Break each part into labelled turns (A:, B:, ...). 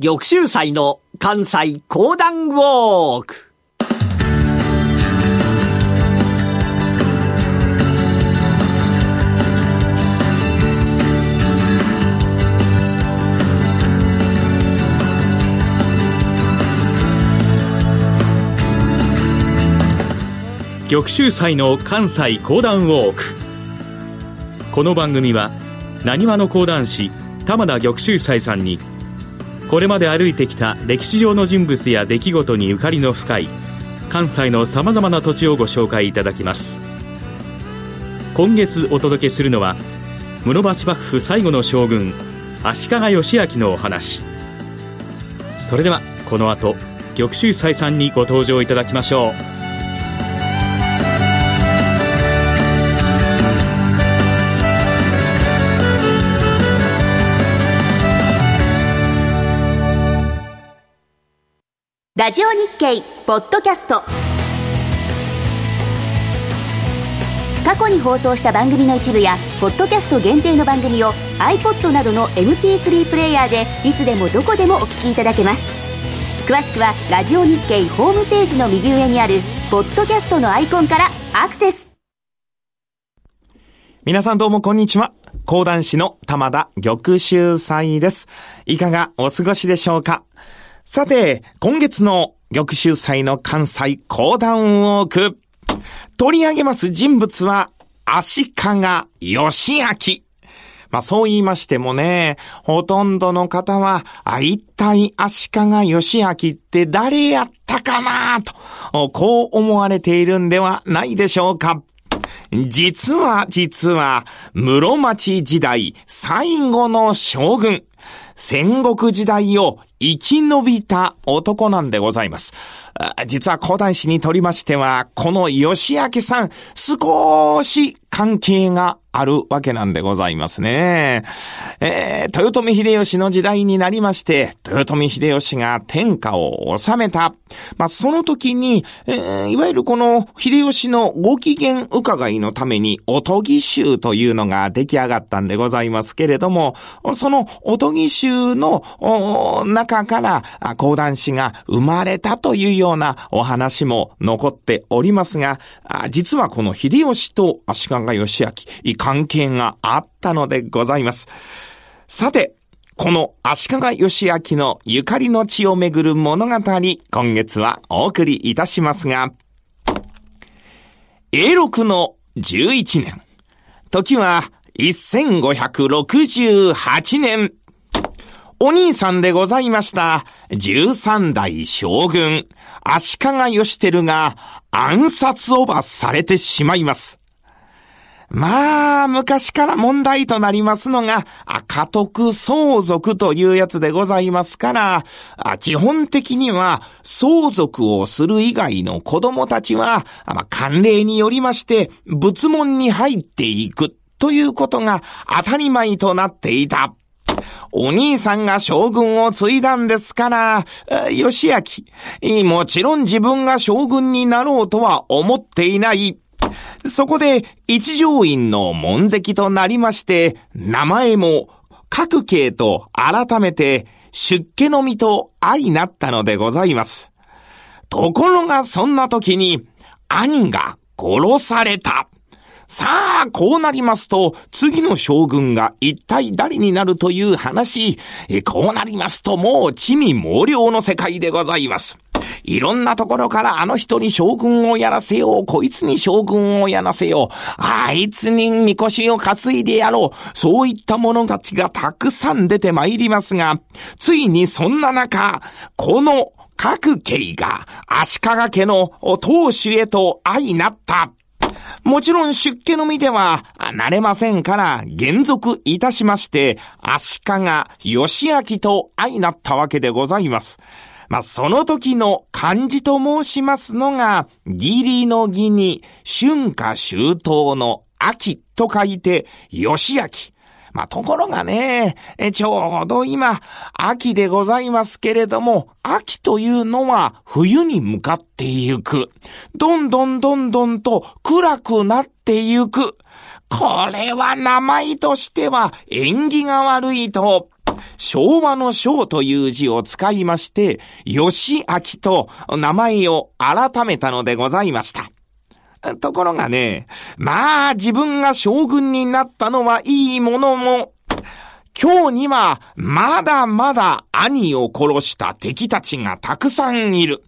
A: 玉州祭の関西講談ウォーク。
B: 玉州祭の関西講談ウォーク。この番組はなにわの講談師玉田玉州祭さんにこれまで歩いてきた歴史上の人物や出来事にゆかりの深い関西のさまざまな土地をご紹介いただきます。今月お届けするのは室町幕府最後の将軍足利義昭のお話。それではこの後玉州祭さんにご登場いただきましょう。
C: ラジオ日経ポッドキャスト過去に放送した番組の一部やポッドキャスト限定の番組を iPod などの MP3 プレイヤーでいつでもどこでもお聞きいただけます詳しくはラジオ日経ホームページの右上にあるポッドキャストのアイコンからアクセス
D: 皆さんどうもこんにちは。講談師の玉田玉秀祭です。いかがお過ごしでしょうか？さて、今月の玉州祭の関西講談ウォーク。取り上げます人物は、足利義明。まあそう言いましてもね、ほとんどの方は、あ、一体足利義明って誰やったかなと、こう思われているんではないでしょうか。実は実は、室町時代最後の将軍、戦国時代を生き延びた男なんでございます。実は講談師にとりましては、この吉明さん、少し関係があるわけなんでございますね。えー、豊臣秀吉の時代になりまして、豊臣秀吉が天下を治めた。まあ、その時に、えー、いわゆるこの秀吉のご機嫌伺いのために、おとぎ衆というのが出来上がったんでございますけれども、そのおとぎ衆の中から講談師が生まれたというようようなお話も残っておりますが、実はこの秀吉と足利義明、関係があったのでございます。さて、この足利義明のゆかりの地をめぐる物語、今月はお送りいたしますが、永禄の11年、時は1568年、お兄さんでございました、十三代将軍、足利義輝が暗殺を罰されてしまいます。まあ、昔から問題となりますのが、家督相続というやつでございますから、基本的には相続をする以外の子供たちは、慣例によりまして、仏門に入っていくということが当たり前となっていた。お兄さんが将軍を継いだんですから、義明、もちろん自分が将軍になろうとは思っていない。そこで、一条院の門跡となりまして、名前も、各系と改めて、出家の身と相なったのでございます。ところがそんな時に、兄が殺された。さあ、こうなりますと、次の将軍が一体誰になるという話、こうなりますともう地味猛量の世界でございます。いろんなところからあの人に将軍をやらせよう、こいつに将軍をやらせよう、あいつにみこしを担いでやろう、そういった者たちがたくさん出て参りますが、ついにそんな中、この各家が足利家の当主へと相なった。もちろん出家の身ではなれませんから減俗いたしまして、足利義明と相なったわけでございます。まあ、その時の漢字と申しますのが、義理の義に春夏秋冬の秋と書いて、義明。まあ、ところがね、ちょうど今、秋でございますけれども、秋というのは冬に向かってゆく。どんどんどんどんと暗くなってゆく。これは名前としては縁起が悪いと昭和の昭という字を使いまして、義明と名前を改めたのでございました。ところがね、まあ自分が将軍になったのはいいものも、今日にはまだまだ兄を殺した敵たちがたくさんいる。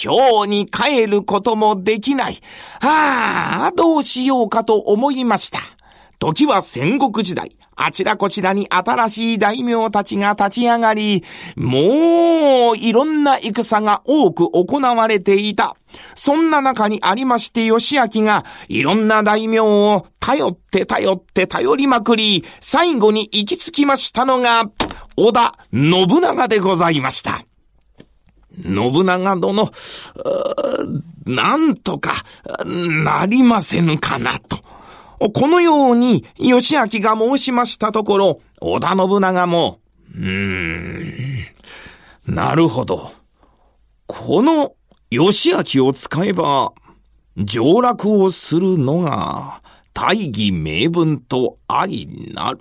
D: 今日に帰ることもできない。ああ、どうしようかと思いました。時は戦国時代。あちらこちらに新しい大名たちが立ち上がり、もういろんな戦が多く行われていた。そんな中にありまして義明がいろんな大名を頼って頼って頼りまくり、最後に行き着きましたのが、織田信長でございました。信長殿、なんとかなりませぬかなと。このように、義明が申しましたところ、織田信長も、うーん、なるほど。この義明を使えば、上洛をするのが、大義名分と相なる。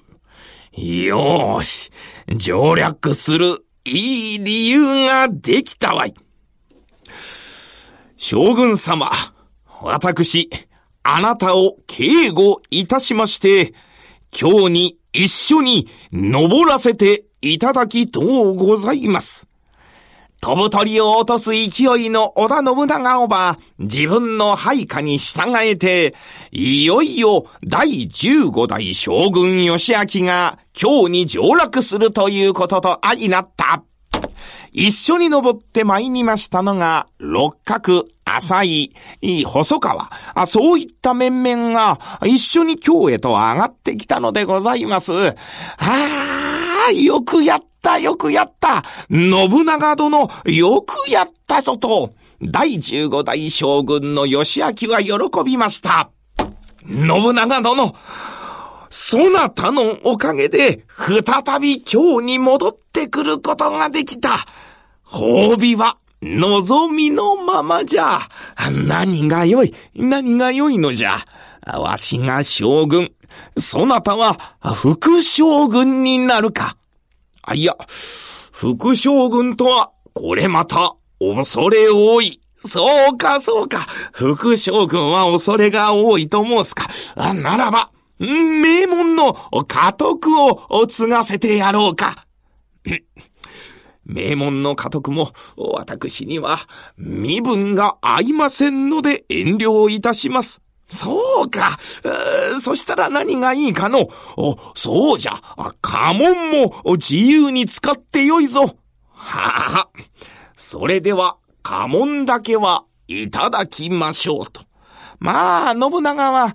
D: よーし、上洛するいい理由ができたわい。将軍様、私、あなたを警護いたしまして、今日に一緒に登らせていただきとうございます。飛ぶ鳥を落とす勢いの織田信長をば、自分の配下に従えて、いよいよ第15代将軍義明が今日に上洛するということと相なった。一緒に登って参りましたのが、六角、浅井、細川、そういった面々が一緒に京へと上がってきたのでございます。ああ、よくやった、よくやった。信長殿、よくやったぞと、第十五代将軍の義明は喜びました。信長殿、そなたのおかげで、再び京に戻ってくることができた。褒美は、望みのままじゃ。何が良い、何が良いのじゃ。わしが将軍、そなたは副将軍になるか。あ、いや、副将軍とは、これまた、恐れ多い。そうか、そうか。副将軍は恐れが多いと申すか。ならば、名門の家督を継がせてやろうか。名門の家督も、私には、身分が合いませんので遠慮いたします。そうか。そしたら何がいいかの。そうじゃ。家紋も自由に使ってよいぞ。はあ、それでは家紋だけはいただきましょうと。まあ、信長は、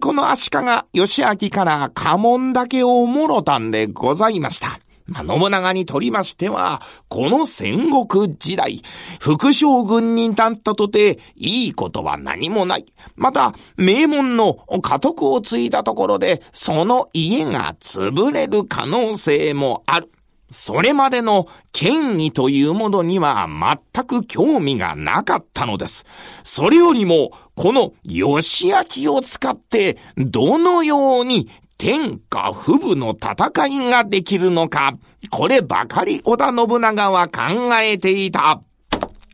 D: この足利義明から家紋だけをもろたんでございました。まあ、信長にとりましては、この戦国時代、副将軍になったとて、いいことは何もない。また、名門の家督を継いだところで、その家が潰れる可能性もある。それまでの権威というものには全く興味がなかったのです。それよりも、この義明を使ってどのように天下不武の戦いができるのか、こればかり織田信長は考えていた。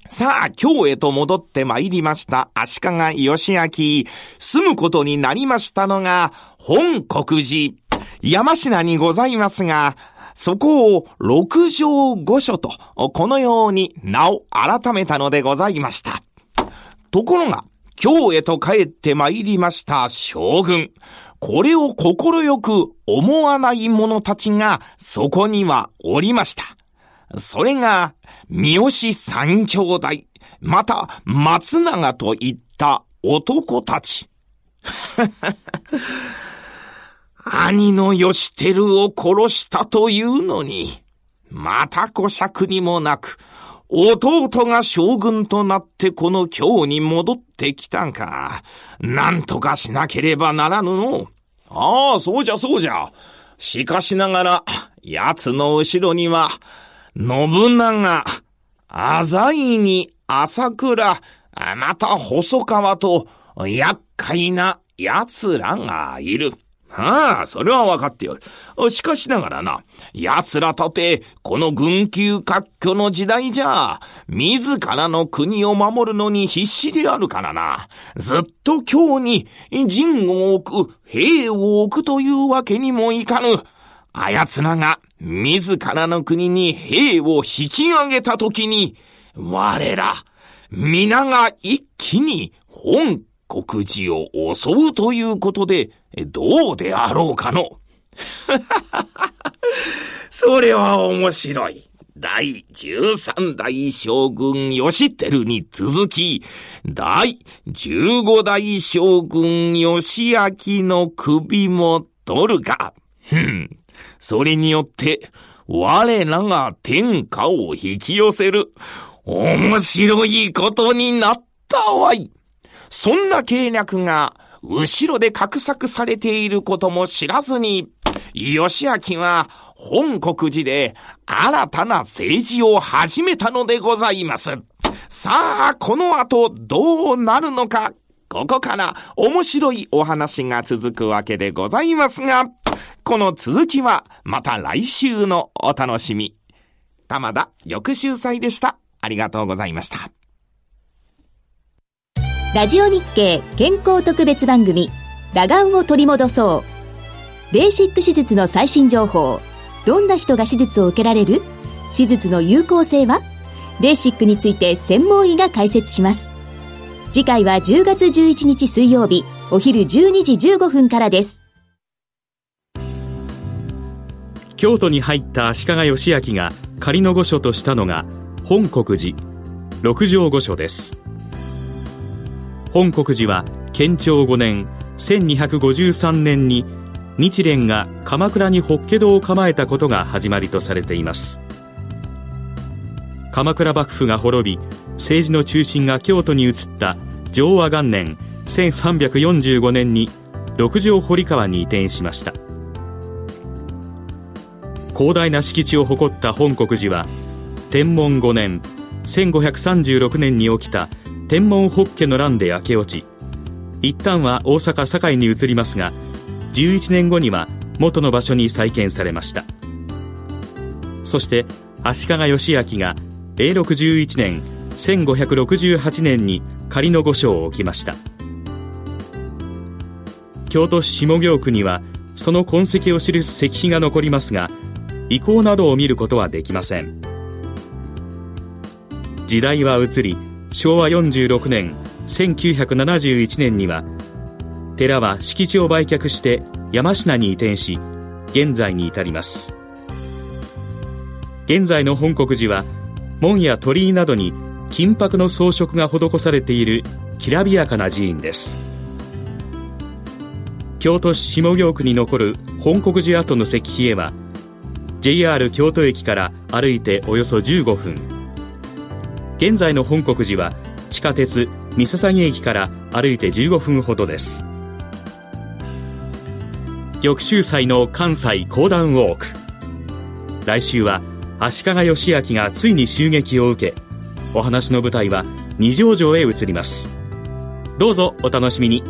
D: さあ、京へと戻って参りました足利義明。住むことになりましたのが、本国寺。山科にございますが、そこを六条御所と、このように名を改めたのでございました。ところが、京へと帰って参りました将軍。これを心よく思わない者たちがそこにはおりました。それが、三好三兄弟、また松永といった男たち。兄の義輝を殺したというのに、また小尺にもなく、弟が将軍となってこの京に戻ってきたんか。なんとかしなければならぬの。ああ、そうじゃそうじゃ。しかしながら、奴の後ろには、信長、浅井に朝倉、また細川と、厄介な奴らがいる。ああ、それはわかっておる。しかしながらな、奴らとて、この軍級割拠の時代じゃ、自らの国を守るのに必死であるからな。ずっと今日に陣を置く、兵を置くというわけにもいかぬ。あやつらが、自らの国に兵を引き上げたときに、我ら、皆が一気に本国寺を襲うということで、どうであろうかの？それは面白い。第13代将軍義輝に続き、第15代将軍義明の首も取るか。ふん。それによって、我らが天下を引き寄せる。面白いことになったわい。そんな計略が、後ろで画策されていることも知らずに、義明は本国寺で新たな政治を始めたのでございます。さあ、この後どうなるのか、ここから面白いお話が続くわけでございますが、この続きはまた来週のお楽しみ。玉田翌週祭でした。ありがとうございました。
C: ラジオ日経健康特別番組、打眼を取り戻そう。ベーシック手術の最新情報。どんな人が手術を受けられる？手術の有効性は？ベーシックについて専門医が解説します。次回は10月11日水曜日、お昼12時15分からです。
B: 京都に入った足利義明が仮の御所としたのが本国寺六条御所です本国寺は建長5年1253年に日蓮が鎌倉に法華堂を構えたことが始まりとされています。鎌倉幕府が滅び政治の中心が京都に移った昭和元年1345年に六条堀川に移転しました。広大な敷地を誇った本国寺は天文5年1536年に起きた天文北家の乱で焼け落ち一旦は大阪堺に移りますが11年後には元の場所に再建されました。そして足利義昭が永禄11年1568年に仮の御所を置きました。京都市下京区にはその痕跡を記す石碑が残りますが遺構などを見ることはできません。時代は移り昭和46年1971年には寺は敷地を売却して山科に移転し現在に至ります。現在の本国寺は門や鳥居などに金箔の装飾が施されているきらびやかな寺院です。京都市下京区に残る本国寺跡の石碑へは JR 京都駅から歩いておよそ15分。現在の本国寺は地下鉄三笹駅から歩いて15分ほどです。玉州祭の関西講談ウォーク。来週は足利義明がついに襲撃を受けお話の舞台は二条城へ移ります。どうぞお楽しみに。